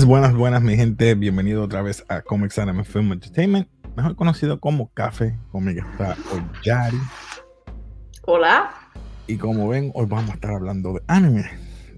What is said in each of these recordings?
Buenas, buenas, buenas, mi gente. Bienvenido otra vez a Comics Anime Film Entertainment, mejor conocido como Café. Conmigo está hoy Yari. Hola. Y como ven, hoy vamos a estar hablando de anime.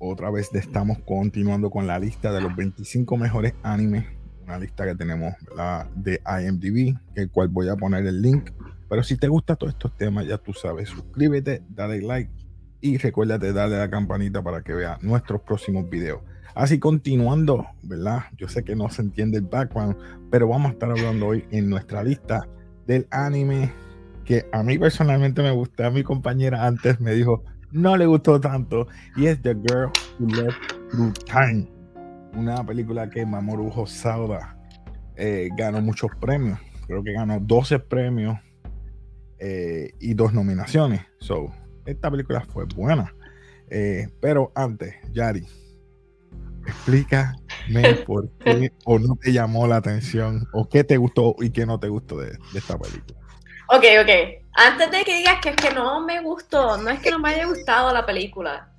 Otra vez estamos continuando con la lista de los 25 mejores animes. Una lista que tenemos la de IMDb, el cual voy a poner el link. Pero si te gustan todos estos temas, ya tú sabes, suscríbete, dale like y recuérdate darle a la campanita para que veas nuestros próximos videos. Así continuando, ¿verdad? Yo sé que no se entiende el background, pero vamos a estar hablando hoy en nuestra lista del anime que a mí personalmente me gusta. Mi compañera antes me dijo, no le gustó tanto, y es The Girl Who Left Through Time. Una película que Mamoru Hosoda eh, ganó muchos premios. Creo que ganó 12 premios eh, y dos nominaciones. So, esta película fue buena. Eh, pero antes, Yari, explícame por qué o no te llamó la atención o qué te gustó y qué no te gustó de, esta película. Ok, ok. Antes de que digas que es que no me gustó, no es que no me haya gustado la película.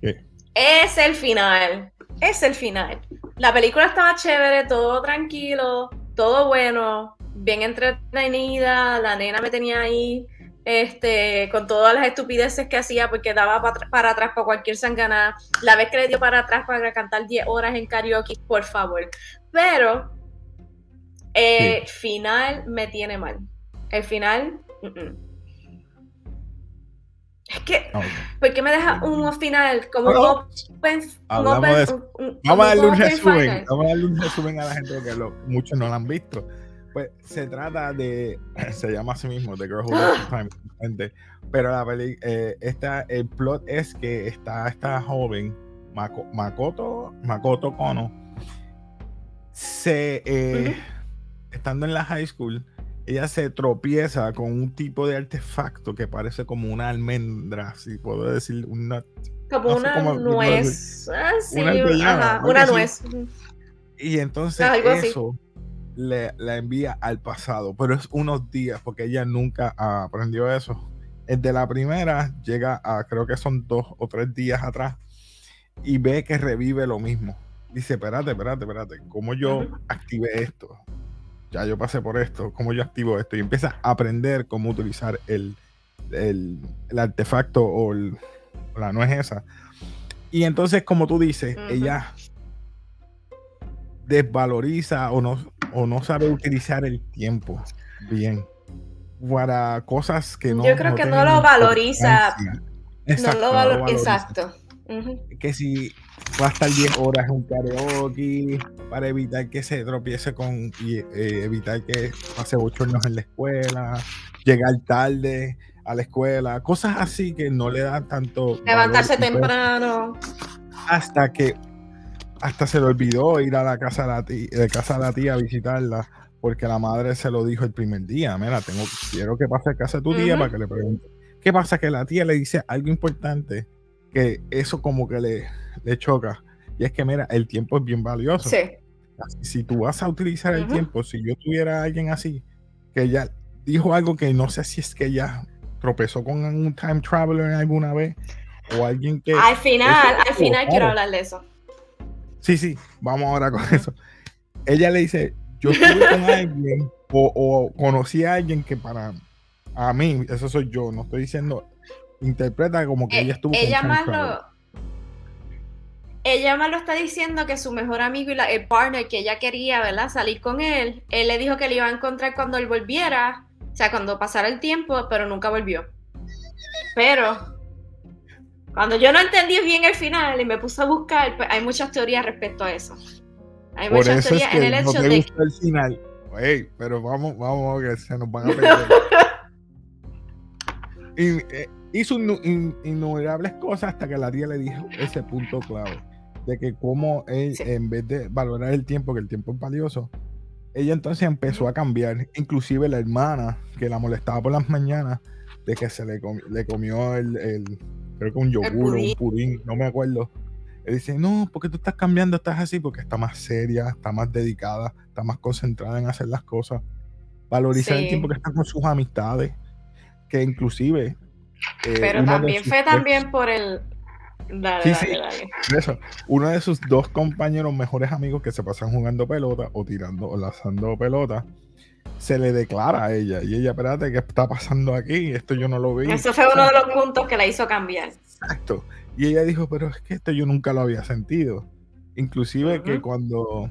¿Qué? Es el final. Es el final. La película estaba chévere, todo tranquilo, todo bueno, bien entretenida. La nena me tenía ahí este, con todas las estupideces que hacía porque daba para, atrás para cualquier sangana. La vez que le dio para atrás para cantar 10 horas en karaoke, por favor. Pero el final me tiene mal. El final... Es que, ¿por qué me deja un final como open, vamos a darle un resumen. Vamos a darle un resumen a la gente porque muchos no lo han visto. Pues se trata de, se llama así mismo, The Girl Who Time, pero la peli, eh, esta, el plot es que está esta joven, Makoto, Makoto Kono, se, eh, estando en la high school, ella se tropieza con un tipo de artefacto que parece como una almendra, si puedo decir, una... Como una nuez. Ah, una, una nuez. Y entonces eso le, la envía al pasado, pero es unos días porque ella nunca aprendió eso. El de la primera llega a, creo que son dos o tres días atrás, y ve que revive lo mismo. Dice, espérate, espérate, espérate, ¿cómo yo activé esto? Ya yo pasé por esto, ¿cómo yo activo esto? Y empieza a aprender cómo utilizar el, el, artefacto o la no es esa. Y entonces, como tú dices, ella desvaloriza o no, o no sabe utilizar el tiempo bien para cosas que no. Yo creo que no lo valoriza. Exacto, no lo, valoriza. Exacto. Que si va a estar 10 horas en un karaoke para evitar que se tropiece con y eh, evitar que pase bochornos en la escuela, llegar tarde a la escuela, cosas así que no le dan tanto. Levantarse temprano. Hasta que hasta se le olvidó ir a la casa de la tía, de casa de la tía a visitarla porque la madre se lo dijo el primer día. Mira, tengo, quiero que pase a casa de tu tía para que le pregunte. ¿Qué pasa? Que la tía le dice algo importante que eso como que le, le choca. Y es que, mira, el tiempo es bien valioso. Sí. Si tú vas a utilizar el tiempo, si yo tuviera a alguien así, que ella dijo algo que no sé si es que ella tropezó con un time traveler alguna vez o alguien que... Al final, al final quiero hablar de eso. Sí, sí, vamos ahora con eso. Ella le dice, yo estuve con alguien o, conocí a alguien que para a mí, eso soy yo, no estoy diciendo, interpreta como que ella estuvo ella con más lo, Ella más lo está diciendo que su mejor amigo y la, el partner que ella quería, ¿verdad? Salir con él, él le dijo que le iba a encontrar cuando él volviera, o sea, cuando pasara el tiempo, pero nunca volvió. Pero cuando yo no entendí bien el final y me puse a buscar, pues hay muchas teorías respecto a eso. Hay muchas teorías en el hecho de el final. pero vamos, vamos, que se nos van a perder. y, eh, hizo innumerables cosas hasta que la tía le dijo ese punto clave de que como él, en vez de valorar el tiempo, que el tiempo es valioso, ella entonces empezó a cambiar. Inclusive la hermana que la molestaba por las mañanas de que se le, le comió el creo que un yogur o un purín, no me acuerdo. Él dice, no, porque tú estás cambiando, estás así, porque está más seria, está más dedicada, está más concentrada en hacer las cosas. Valorizar el tiempo que está con sus amistades, que inclusive... Eh, Pero también fue también por el... Dale, Sí, dale, sí. dale. Eso, uno de sus dos compañeros mejores amigos que se pasan jugando pelota o tirando o lanzando pelota, se le declara a ella. Y ella, espérate, ¿qué está pasando aquí? Esto yo no lo vi. Eso fue uno de los puntos que la hizo cambiar. Exacto. Y ella dijo, pero es que esto yo nunca lo había sentido. Inclusive que Ujú. cuando,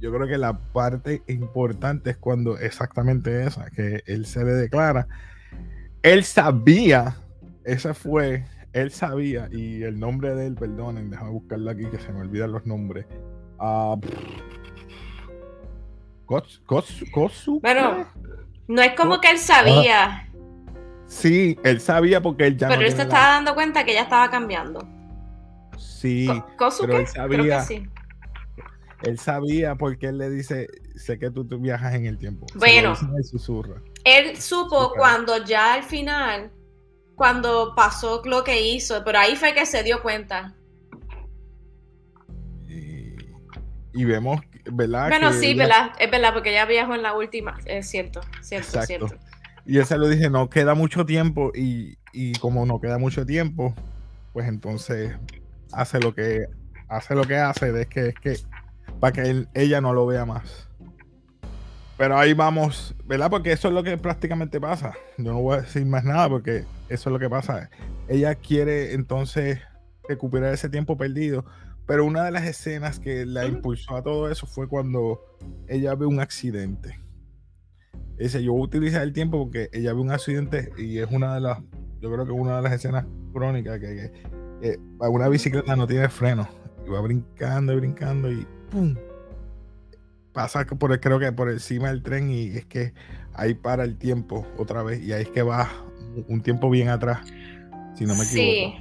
yo creo que la parte importante es cuando exactamente esa, que él se le declara. Él sabía, ese fue, él sabía, y el nombre de él, perdonen, déjame buscarlo aquí que se me olvidan los nombres. Ah, Kos- Kos- Kosu- Bueno, no es como que él sabía, Sí, él sabía porque él ya pero no él se la- estaba dando cuenta que ella estaba cambiando. Sí, ¿Kosuke? pero él Creo que sabía- sí. Él sabía porque él le dice, sé que tú, tú viajas en el tiempo. Bueno. Él supo cuando ya al final, cuando pasó lo que hizo, pero ahí fue que se dio cuenta. Y vemos, ¿verdad? Bueno, que sí, verdad, es verdad, porque ella viajó en la última, es cierto, cierto, Exacto. cierto. Y se lo dice, no queda mucho tiempo y, y como no queda mucho tiempo, pues entonces hace lo que hace lo que hace, es que es que para que él- ella no lo vea más. Pero ahí vamos, ¿verdad? Porque eso es lo que prácticamente pasa. Yo no voy a decir más nada porque eso es lo que pasa. Ella quiere entonces recuperar ese tiempo perdido. Pero una de las escenas que la impulsó a todo eso fue cuando ella ve un accidente. Dice, yo voy a utilizar el tiempo porque ella ve un accidente y es una de las, yo creo que una de las escenas crónicas que, que- una bicicleta no tiene freno y va brincando y brincando y ¡pum! Pasa por el- creo que por encima del tren y es que ahí para el tiempo otra vez y ahí es que va un tiempo bien atrás, si no me equivoco. Sí,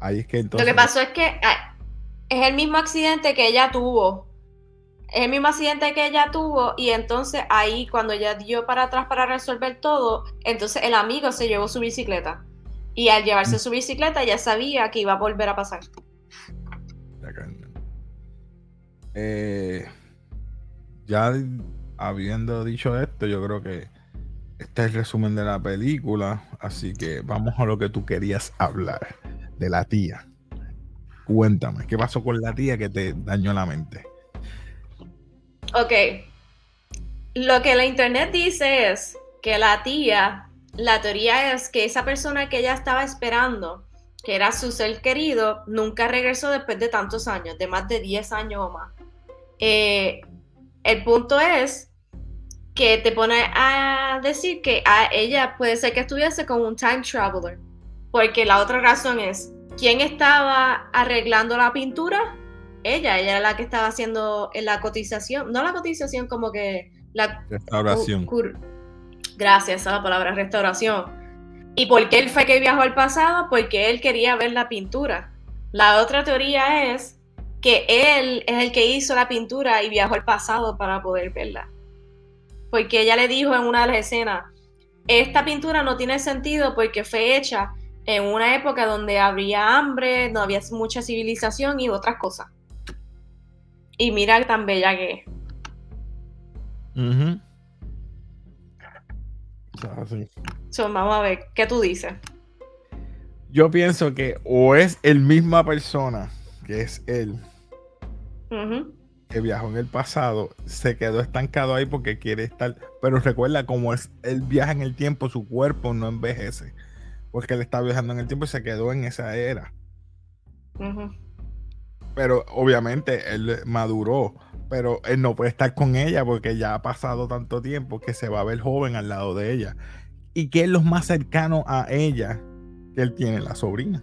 Ahí es que entonces... lo que pasó es que ah, es el mismo accidente que ella tuvo. Es el mismo accidente que ella tuvo y entonces ahí cuando ella dio para atrás para resolver todo, entonces el amigo se llevó su bicicleta. Y al llevarse su bicicleta ya sabía que iba a volver a pasar. Eh, ya habiendo dicho esto, yo creo que este es el resumen de la película. Así que vamos a lo que tú querías hablar de la tía. Cuéntame, ¿qué pasó con la tía que te dañó la mente? Ok. Lo que la internet dice es que la tía, la teoría es que esa persona que ella estaba esperando, que era su ser querido, nunca regresó después de tantos años, de más de 10 años o más. Eh, el punto es que te pone a decir que a ella puede ser que estuviese con un time traveler, porque la otra razón es, ¿quién estaba arreglando la pintura? ella, ella era la que estaba haciendo la cotización, no la cotización como que la Restauración. cur- gracias a la palabra restauración. ¿Y por qué él fue que viajó al pasado? Porque él quería ver la pintura. La otra teoría es que él es el que hizo la pintura y viajó al pasado para poder verla. Porque ella le dijo en una de las escenas, esta pintura no tiene sentido porque fue hecha en una época donde había hambre, no había mucha civilización y otras cosas. Y mira tan bella que es. Ujú. O sea, así. So, vamos a ver, ¿qué tú dices? Yo pienso que o es el misma persona, que es él, que viajó en el pasado, se quedó estancado ahí porque quiere estar. Pero recuerda, como es él viaja en el tiempo, su cuerpo no envejece. Porque él está viajando en el tiempo y se quedó en esa era. Pero obviamente él maduró. Pero él no puede estar con ella porque ya ha pasado tanto tiempo que se va a ver joven al lado de ella. ¿Y qué es lo más cercano a ella que él tiene? La sobrina.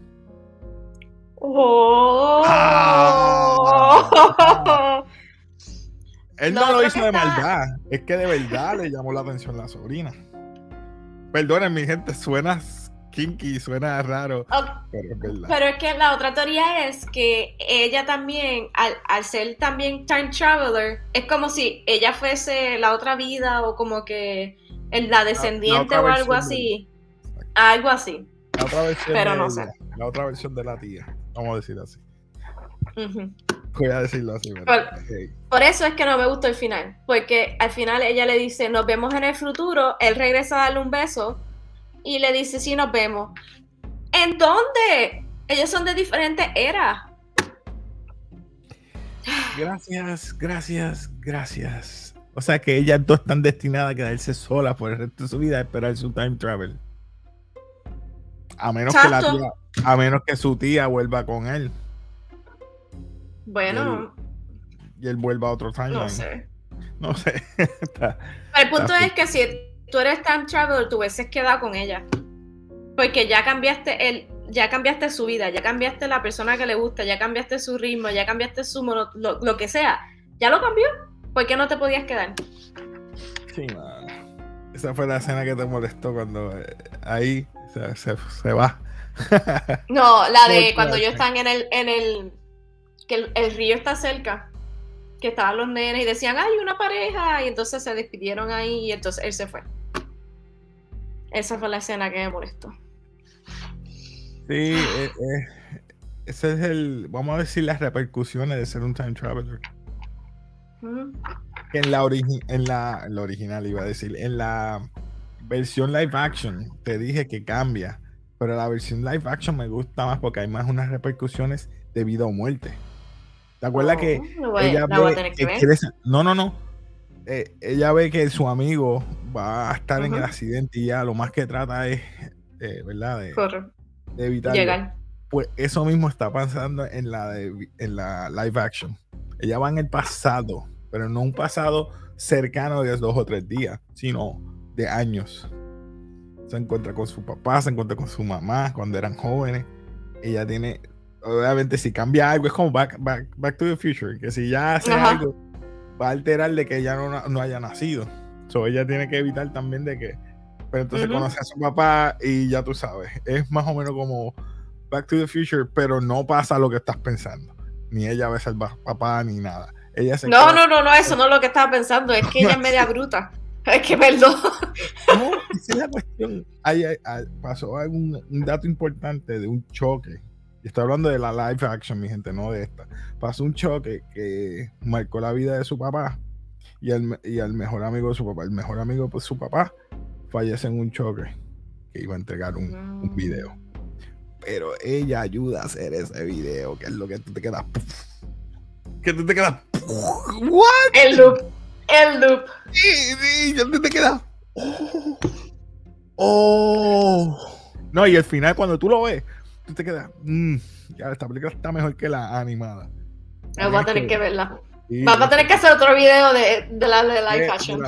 Oh. Ah. Él no, No, lo hizo que de está- maldad. Es que de verdad le llamó la atención la sobrina. Perdonen, mi gente, suena kinky, suena raro, pero es verdad. Pero es que la otra teoría es que ella también, al, al ser también time traveler, es como si ella fuese la otra vida o como que la descendiente o algo versión de- así. Algo así. La otra versión pero de no ella, sé. La otra versión de la tía. Vamos a decir así. Voy a decirlo así. Por eso es que no me gustó el final. Porque al final ella le dice, nos vemos en el futuro. Él regresa a darle un beso y le dice, sí, nos vemos. ¿En dónde? Ellos son de diferentes eras. Gracias, gracias, gracias. O sea que ellas dos están destinadas a quedarse solas por el resto de su vida a esperar su time travel. A menos que la tía, a menos que su tía vuelva con él. Bueno. Y él, vuelva a otro timeline. No sé. No sé. el punto es que si tú eres time traveler, tú hubieses quedado con ella. Porque ya cambiaste el, ya cambiaste su vida, ya cambiaste la persona que le gusta, ya cambiaste su ritmo, ya cambiaste su mono, lo, que sea. Ya lo cambió. ¿Por qué no te podías quedar? Sí, man. Esa fue la escena que te molestó cuando eh, ahí se, va. no, la de cuando ellos están en el, en el, que el, río está cerca, que estaban los nenes y decían, hay una pareja, y entonces se despidieron ahí y entonces él se fue. Esa fue la escena que me molestó. Sí, eh, eh, ese es el, vamos a decir las repercusiones de ser un time traveler. En la, en la, en la original iba a decir, en la versión live action, te dije que cambia, pero la versión live action me gusta más porque hay más unas repercusiones de vida o muerte. ¿Te acuerdas que ella ve que, no, no, no. Eh, ella ve que su amigo va a estar en el accidente y ya lo más que trata es, eh, ¿verdad? De, evitar. Llegar. Pues eso mismo está pasando en la, en la live action. Ella va en el pasado, pero no un pasado cercano de dos o tres días, sino de años. Se encuentra con su papá, se encuentra con su mamá cuando eran jóvenes. Ella tiene, obviamente, si cambia algo, es como Back, back, to the Future, que si ya hace algo, va a alterar de que ella no, no haya nacido. So, ella tiene que evitar también de que. Pero entonces conoce a su papá y ya tú sabes. Es más o menos como Back to the Future, pero no pasa lo que estás pensando. Ni ella ve al papá ni nada. Ella no, no, no, no, eso no es lo que estaba pensando. Es que ella es media bruta. Es que perdón. No, esa es la cuestión. pasó un, un, dato importante de un choque. Y estoy hablando de la live action, mi gente, no de esta. Pasó un choque que marcó la vida de su papá y el, y el mejor amigo de su papá. El mejor amigo de su papá fallece en un choque que iba a entregar un, un video. Pero ella ayuda a hacer ese video, que es lo que tú te quedas. Que tú te quedas. ¿What? El loop. El loop. Sí, sí, ya te queda. Oh. No, y al final, cuando tú lo ves, tú te quedas. Mm, ya, esta película está mejor que la animada. Vamos a tener que verla. Vamos a tener que hacer otro video de, de la de live fashion.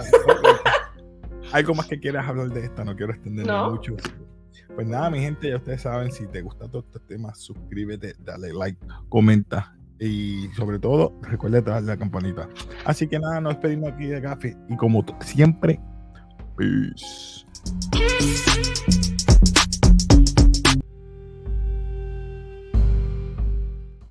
Algo más que quieras hablar de esta, no quiero extenderme mucho. Pues nada, mi gente, ya ustedes saben, si te gusta todo este tema, suscríbete, dale like, comenta y sobre todo, recuerda darle la campanita. Así que nada, nos despedimos aquí de Gafi. Y como siempre, peace.